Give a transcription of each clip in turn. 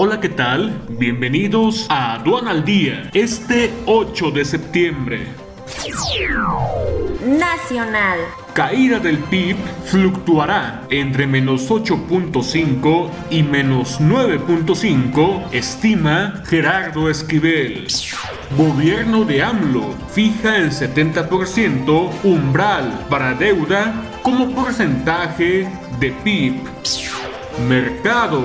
Hola, ¿qué tal? Bienvenidos a Aduana al Día, este 8 de septiembre. Nacional. Caída del PIB fluctuará entre menos 8.5 y menos 9.5, estima Gerardo Esquivel. Gobierno de AMLO fija el 70% umbral para deuda como porcentaje de PIB. Mercado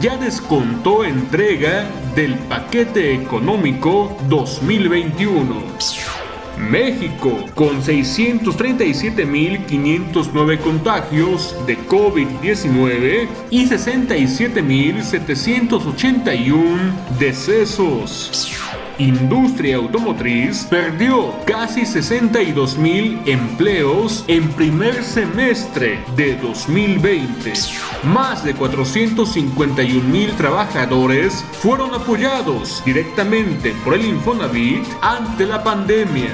ya descontó entrega del paquete económico 2021. México, con 637.509 contagios de COVID-19 y 67.781 decesos. Industria automotriz perdió casi 62 mil empleos en primer semestre de 2020. Más de 451 mil trabajadores fueron apoyados directamente por el Infonavit ante la pandemia.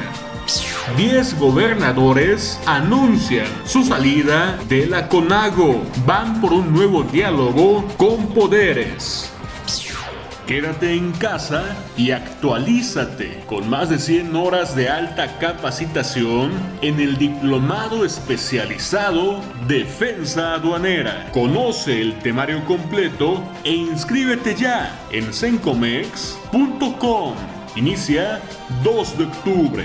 10 gobernadores anuncian su salida de la CONAGO. Van por un nuevo diálogo con poderes. Quédate en casa y actualízate con más de 100 horas de alta capacitación en el Diplomado Especializado Defensa Aduanera. Conoce el temario completo e inscríbete ya en sencomex.com. Inicia 2 de octubre.